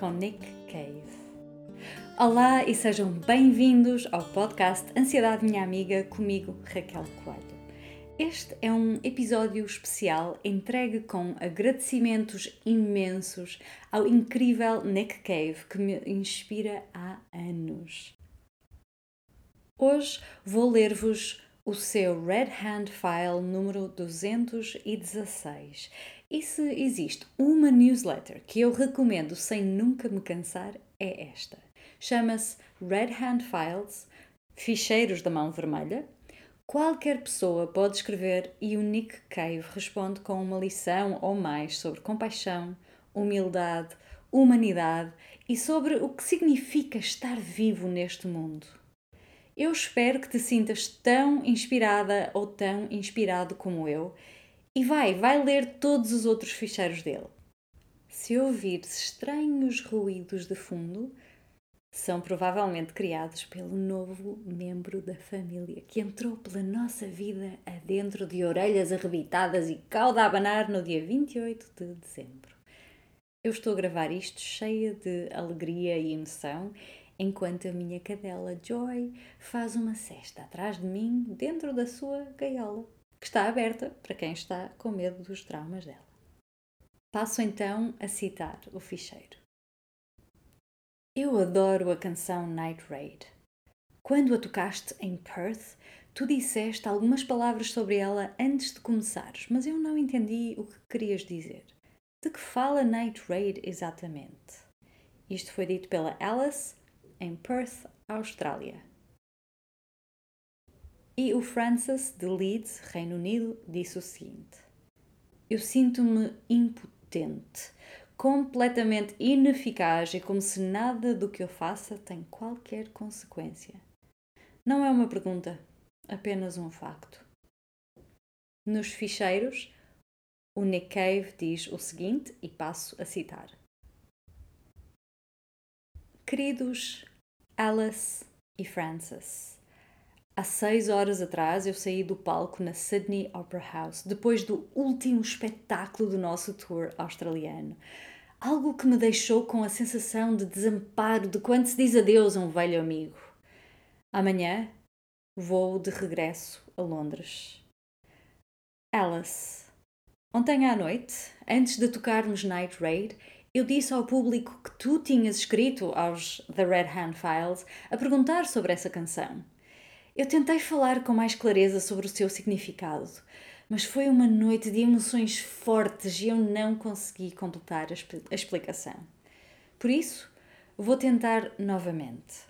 com Nick Cave. Olá e sejam bem-vindos ao podcast Ansiedade Minha Amiga, comigo Raquel Coelho. Este é um episódio especial entregue com agradecimentos imensos ao incrível Nick Cave que me inspira há anos. Hoje vou ler-vos o seu Red Hand File número 216 e se existe uma newsletter que eu recomendo sem nunca me cansar, é esta. Chama-se Red Hand Files Ficheiros da Mão Vermelha. Qualquer pessoa pode escrever e o Nick Cave responde com uma lição ou mais sobre compaixão, humildade, humanidade e sobre o que significa estar vivo neste mundo. Eu espero que te sintas tão inspirada ou tão inspirado como eu e vai, vai ler todos os outros ficheiros dele. Se ouvires estranhos ruídos de fundo, são provavelmente criados pelo novo membro da família que entrou pela nossa vida adentro de orelhas arrebitadas e cauda a abanar no dia 28 de dezembro. Eu estou a gravar isto cheia de alegria e emoção enquanto a minha cadela Joy faz uma cesta atrás de mim dentro da sua gaiola que está aberta para quem está com medo dos traumas dela. Passo então a citar o ficheiro. Eu adoro a canção Night Raid. Quando a tocaste em Perth, tu disseste algumas palavras sobre ela antes de começares, mas eu não entendi o que querias dizer. De que fala Night Raid exatamente? Isto foi dito pela Alice em Perth, Austrália. E o Francis de Leeds, Reino Unido, disse o seguinte: Eu sinto-me impotente, completamente ineficaz e como se nada do que eu faça tem qualquer consequência. Não é uma pergunta, apenas um facto. Nos ficheiros, o Nick Cave diz o seguinte, e passo a citar: Queridos Alice e Francis, Há seis horas atrás eu saí do palco na Sydney Opera House, depois do último espetáculo do nosso tour australiano. Algo que me deixou com a sensação de desamparo de quando se diz adeus a um velho amigo. Amanhã vou de regresso a Londres. Alice, ontem à noite, antes de tocarmos Night Raid, eu disse ao público que tu tinhas escrito aos The Red Hand Files a perguntar sobre essa canção. Eu tentei falar com mais clareza sobre o seu significado, mas foi uma noite de emoções fortes e eu não consegui completar a explicação. Por isso, vou tentar novamente.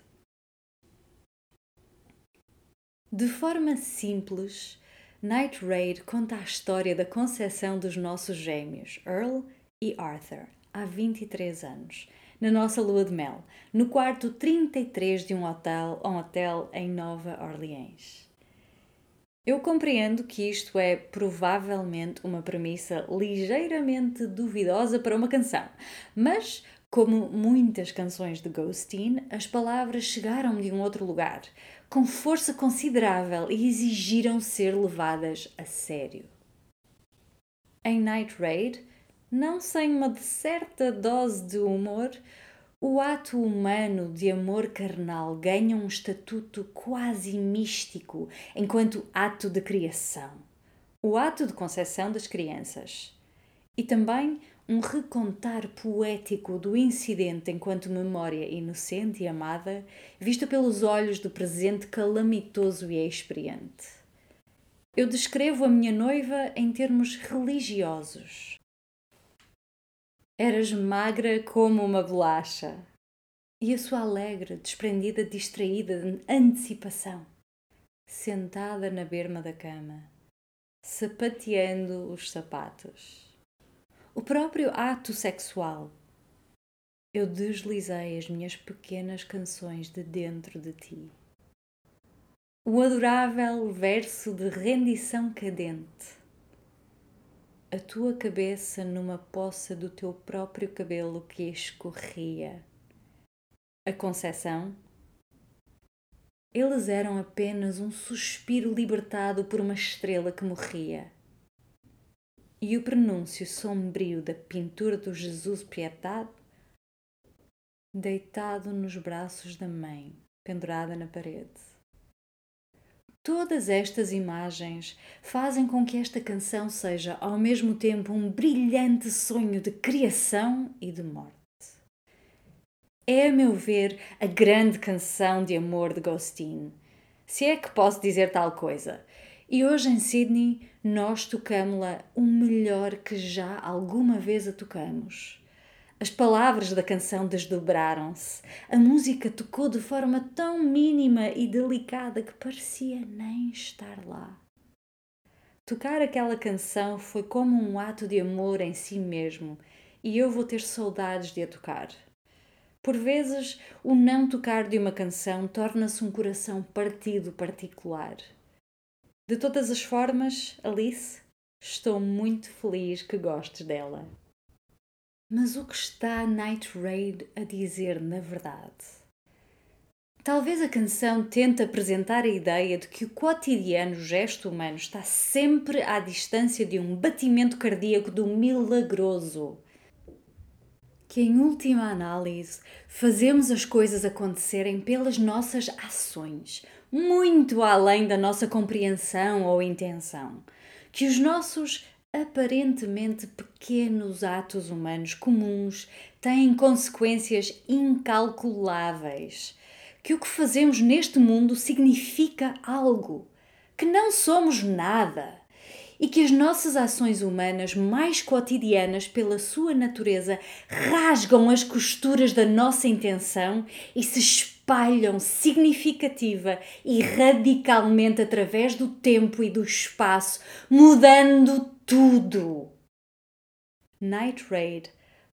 De forma simples, Night Raid conta a história da concepção dos nossos gêmeos, Earl e Arthur, há 23 anos, na nossa lua de mel, no quarto 33 de um hotel, um hotel em Nova Orleans. Eu compreendo que isto é provavelmente uma premissa ligeiramente duvidosa para uma canção, mas como muitas canções de Ghosteen, as palavras chegaram de um outro lugar, com força considerável e exigiram ser levadas a sério. Em Night Raid, não sem uma certa dose de humor, o ato humano de amor carnal ganha um estatuto quase místico enquanto ato de criação. O ato de concepção das crianças. E também um recontar poético do incidente enquanto memória inocente e amada, vista pelos olhos do presente calamitoso e experiente. Eu descrevo a minha noiva em termos religiosos. Eras magra como uma bolacha. E a sua alegre, desprendida, distraída de antecipação, sentada na berma da cama, sapateando os sapatos. O próprio ato sexual. Eu deslizei as minhas pequenas canções de dentro de ti. O adorável verso de rendição cadente a tua cabeça numa poça do teu próprio cabelo que escorria. A concepção? Eles eram apenas um suspiro libertado por uma estrela que morria. e o prenúncio sombrio da pintura do Jesus Piedade deitado nos braços da mãe, pendurada na parede. Todas estas imagens fazem com que esta canção seja ao mesmo tempo um brilhante sonho de criação e de morte. É, a meu ver, a grande canção de amor de Ghostin, se é que posso dizer tal coisa. E hoje em Sydney nós tocamos-la o melhor que já alguma vez a tocamos. As palavras da canção desdobraram-se. A música tocou de forma tão mínima e delicada que parecia nem estar lá. Tocar aquela canção foi como um ato de amor em si mesmo, e eu vou ter saudades de a tocar. Por vezes, o não tocar de uma canção torna-se um coração partido particular. De todas as formas, Alice, estou muito feliz que gostes dela. Mas o que está Night Raid a dizer na verdade? Talvez a canção tente apresentar a ideia de que o cotidiano gesto humano está sempre à distância de um batimento cardíaco do milagroso. Que em última análise fazemos as coisas acontecerem pelas nossas ações, muito além da nossa compreensão ou intenção. Que os nossos aparentemente pequenos atos humanos comuns têm consequências incalculáveis. Que o que fazemos neste mundo significa algo, que não somos nada e que as nossas ações humanas mais cotidianas, pela sua natureza, rasgam as costuras da nossa intenção e se espalham significativa e radicalmente através do tempo e do espaço, mudando tudo. Night Raid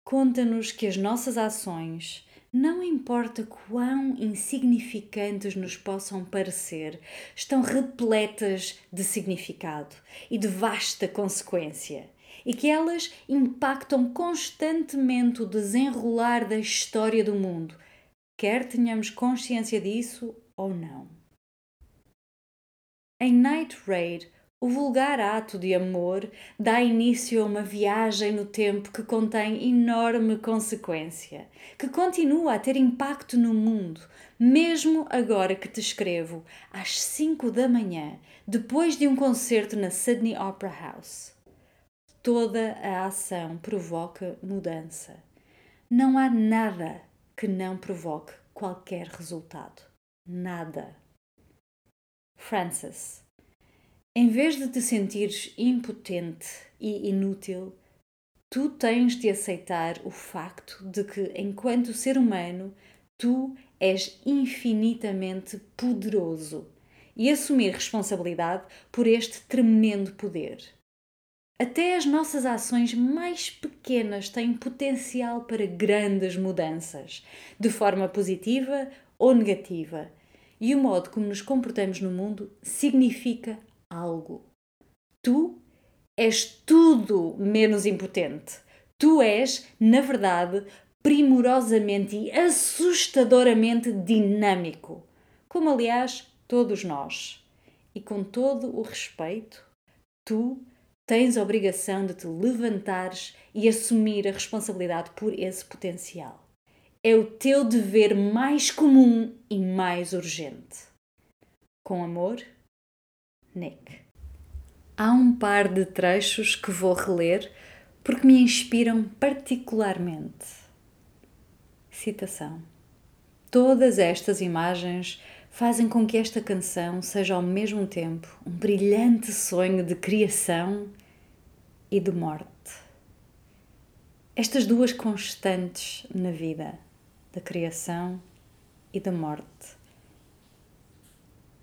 conta-nos que as nossas ações, não importa quão insignificantes nos possam parecer, estão repletas de significado e de vasta consequência, e que elas impactam constantemente o desenrolar da história do mundo, quer tenhamos consciência disso ou não. Em Night Raid, o vulgar ato de amor dá início a uma viagem no tempo que contém enorme consequência, que continua a ter impacto no mundo, mesmo agora que te escrevo, às 5 da manhã, depois de um concerto na Sydney Opera House. Toda a ação provoca mudança. Não há nada que não provoque qualquer resultado. Nada. Francis em vez de te sentires impotente e inútil, tu tens de aceitar o facto de que, enquanto ser humano, tu és infinitamente poderoso e assumir responsabilidade por este tremendo poder. Até as nossas ações mais pequenas têm potencial para grandes mudanças, de forma positiva ou negativa, e o modo como nos comportamos no mundo significa algo. Tu és tudo menos impotente. Tu és, na verdade, primorosamente e assustadoramente dinâmico, como aliás todos nós. E com todo o respeito, tu tens a obrigação de te levantares e assumir a responsabilidade por esse potencial. É o teu dever mais comum e mais urgente. Com amor, Nick. Há um par de trechos que vou reler porque me inspiram particularmente. Citação: Todas estas imagens fazem com que esta canção seja ao mesmo tempo um brilhante sonho de criação e de morte. Estas duas constantes na vida, da criação e da morte,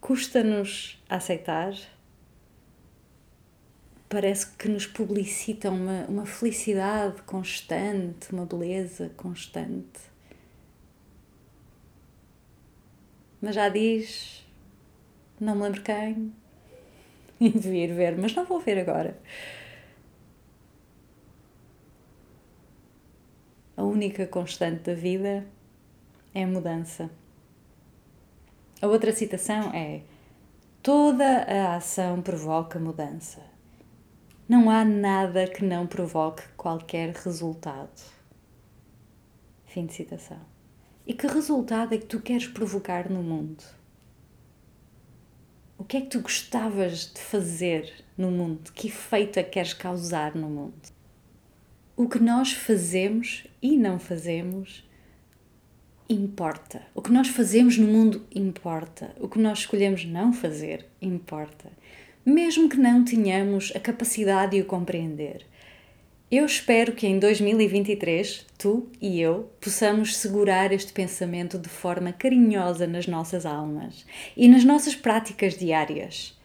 custa-nos aceitar. Parece que nos publicitam uma, uma felicidade constante, uma beleza constante. Mas já diz, não me lembro quem, e devia ir ver, mas não vou ver agora. A única constante da vida é a mudança. A outra citação é: Toda a ação provoca mudança. Não há nada que não provoque qualquer resultado. Fim de citação. E que resultado é que tu queres provocar no mundo? O que é que tu gostavas de fazer no mundo? Que efeito é que queres causar no mundo? O que nós fazemos e não fazemos importa. O que nós fazemos no mundo importa. O que nós escolhemos não fazer importa. Mesmo que não tenhamos a capacidade de o compreender. Eu espero que em 2023 tu e eu possamos segurar este pensamento de forma carinhosa nas nossas almas e nas nossas práticas diárias.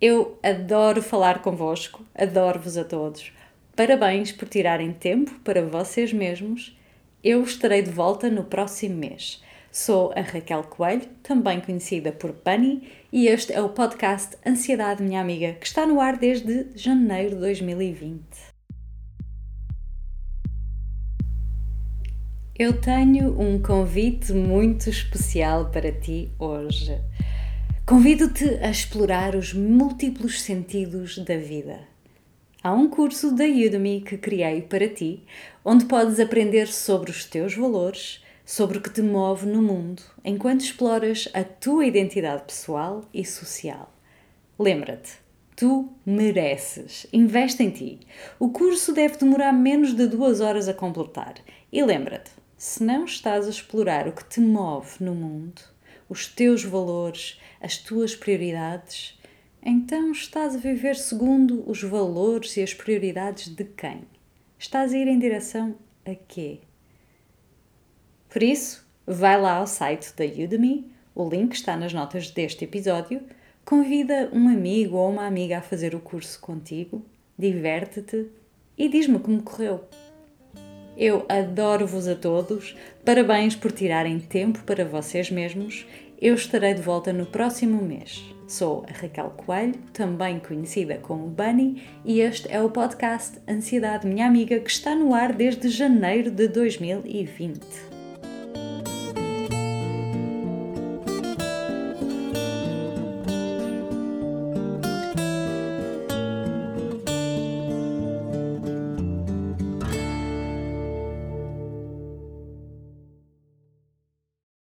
Eu adoro falar convosco, adoro-vos a todos. Parabéns por tirarem tempo para vocês mesmos eu estarei de volta no próximo mês. Sou a Raquel Coelho, também conhecida por Bunny, e este é o podcast Ansiedade Minha Amiga, que está no ar desde janeiro de 2020. Eu tenho um convite muito especial para ti hoje. Convido-te a explorar os múltiplos sentidos da vida. Há um curso da Udemy que criei para ti, onde podes aprender sobre os teus valores, sobre o que te move no mundo, enquanto exploras a tua identidade pessoal e social. Lembra-te, tu mereces. Investe em ti. O curso deve demorar menos de duas horas a completar. E lembra-te, se não estás a explorar o que te move no mundo, os teus valores, as tuas prioridades, então estás a viver segundo os valores e as prioridades de quem? Estás a ir em direção a quê? Por isso, vai lá ao site da Udemy, o link está nas notas deste episódio, convida um amigo ou uma amiga a fazer o curso contigo, diverte-te e diz-me como correu. Eu adoro-vos a todos, parabéns por tirarem tempo para vocês mesmos. Eu estarei de volta no próximo mês. Sou a Raquel Coelho, também conhecida como Bunny, e este é o podcast Ansiedade Minha Amiga que está no ar desde janeiro de 2020.